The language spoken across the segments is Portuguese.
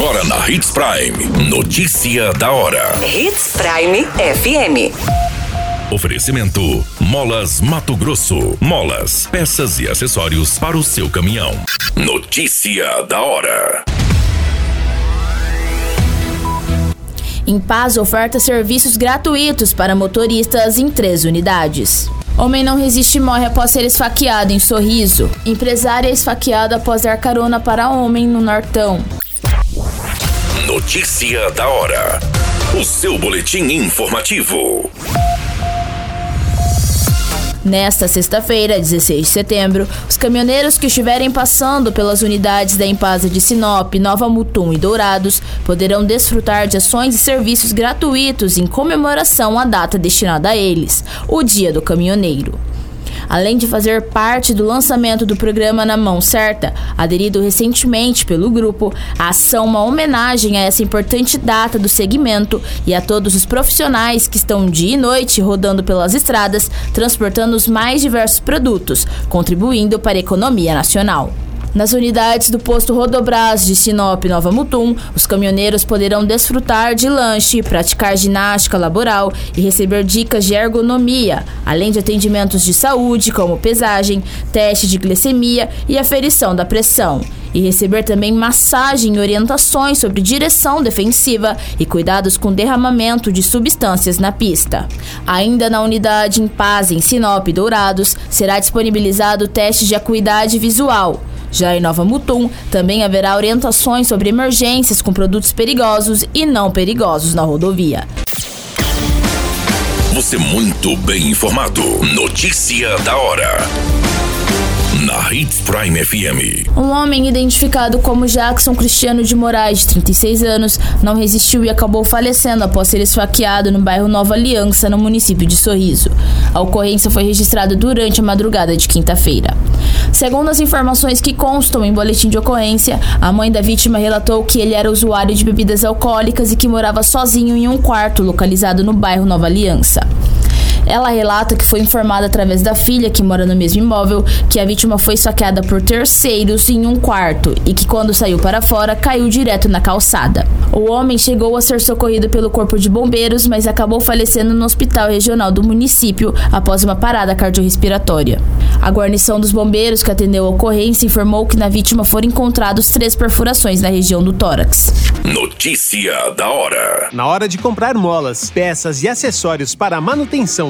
Agora na Hits Prime. Notícia da hora. Hits Prime FM. Oferecimento: Molas Mato Grosso. Molas, peças e acessórios para o seu caminhão. Notícia da hora. Em Paz oferta serviços gratuitos para motoristas em três unidades. Homem não resiste e morre após ser esfaqueado em Sorriso. Empresária é esfaqueada após dar carona para homem no Nortão. Notícia da hora. O seu boletim informativo. Nesta sexta-feira, 16 de setembro, os caminhoneiros que estiverem passando pelas unidades da Empasa de Sinop, Nova Mutum e Dourados poderão desfrutar de ações e serviços gratuitos em comemoração à data destinada a eles, o Dia do Caminhoneiro. Além de fazer parte do lançamento do programa Na Mão Certa, aderido recentemente pelo grupo, a ação é uma homenagem a essa importante data do segmento e a todos os profissionais que estão dia e noite rodando pelas estradas, transportando os mais diversos produtos, contribuindo para a economia nacional. Nas unidades do posto Rodobras de Sinop Nova Mutum, os caminhoneiros poderão desfrutar de lanche, praticar ginástica laboral e receber dicas de ergonomia, além de atendimentos de saúde, como pesagem, teste de glicemia e aferição da pressão e receber também massagem e orientações sobre direção defensiva e cuidados com derramamento de substâncias na pista. Ainda na unidade em Paz, em Sinop Dourados, será disponibilizado o teste de acuidade visual. Já em Nova Mutum, também haverá orientações sobre emergências com produtos perigosos e não perigosos na rodovia. Você muito bem informado. Notícia da hora Hits Prime FM. Um homem identificado como Jackson Cristiano de Moraes, de 36 anos, não resistiu e acabou falecendo após ser esfaqueado no bairro Nova Aliança, no município de Sorriso. A ocorrência foi registrada durante a madrugada de quinta-feira. Segundo as informações que constam em boletim de ocorrência, a mãe da vítima relatou que ele era usuário de bebidas alcoólicas e que morava sozinho em um quarto localizado no bairro Nova Aliança. Ela relata que foi informada através da filha, que mora no mesmo imóvel, que a vítima foi saqueada por terceiros em um quarto e que, quando saiu para fora, caiu direto na calçada. O homem chegou a ser socorrido pelo Corpo de Bombeiros, mas acabou falecendo no hospital regional do município após uma parada cardiorrespiratória. A guarnição dos bombeiros que atendeu a ocorrência informou que na vítima foram encontrados três perfurações na região do tórax. Notícia da hora. Na hora de comprar molas, peças e acessórios para a manutenção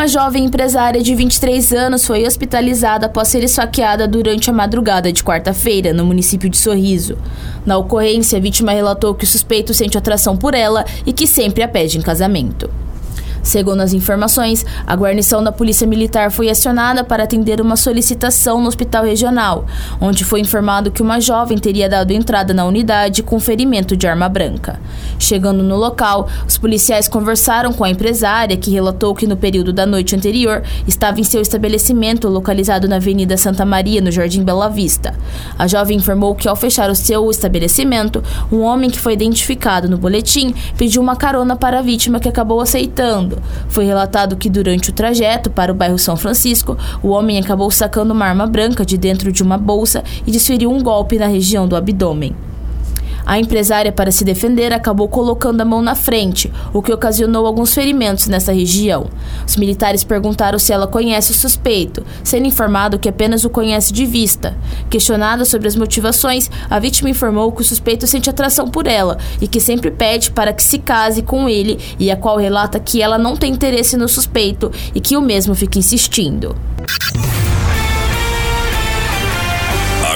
Uma jovem empresária de 23 anos foi hospitalizada após ser esfaqueada durante a madrugada de quarta-feira, no município de Sorriso. Na ocorrência, a vítima relatou que o suspeito sente atração por ela e que sempre a pede em casamento. Segundo as informações, a guarnição da Polícia Militar foi acionada para atender uma solicitação no hospital regional, onde foi informado que uma jovem teria dado entrada na unidade com ferimento de arma branca. Chegando no local, os policiais conversaram com a empresária, que relatou que no período da noite anterior estava em seu estabelecimento localizado na Avenida Santa Maria, no Jardim Bela Vista. A jovem informou que ao fechar o seu estabelecimento, um homem que foi identificado no boletim pediu uma carona para a vítima que acabou aceitando. Foi relatado que durante o trajeto para o bairro São Francisco, o homem acabou sacando uma arma branca de dentro de uma bolsa e desferiu um golpe na região do abdômen. A empresária, para se defender, acabou colocando a mão na frente, o que ocasionou alguns ferimentos nessa região. Os militares perguntaram se ela conhece o suspeito, sendo informado que apenas o conhece de vista. Questionada sobre as motivações, a vítima informou que o suspeito sente atração por ela e que sempre pede para que se case com ele, e a qual relata que ela não tem interesse no suspeito e que o mesmo fica insistindo.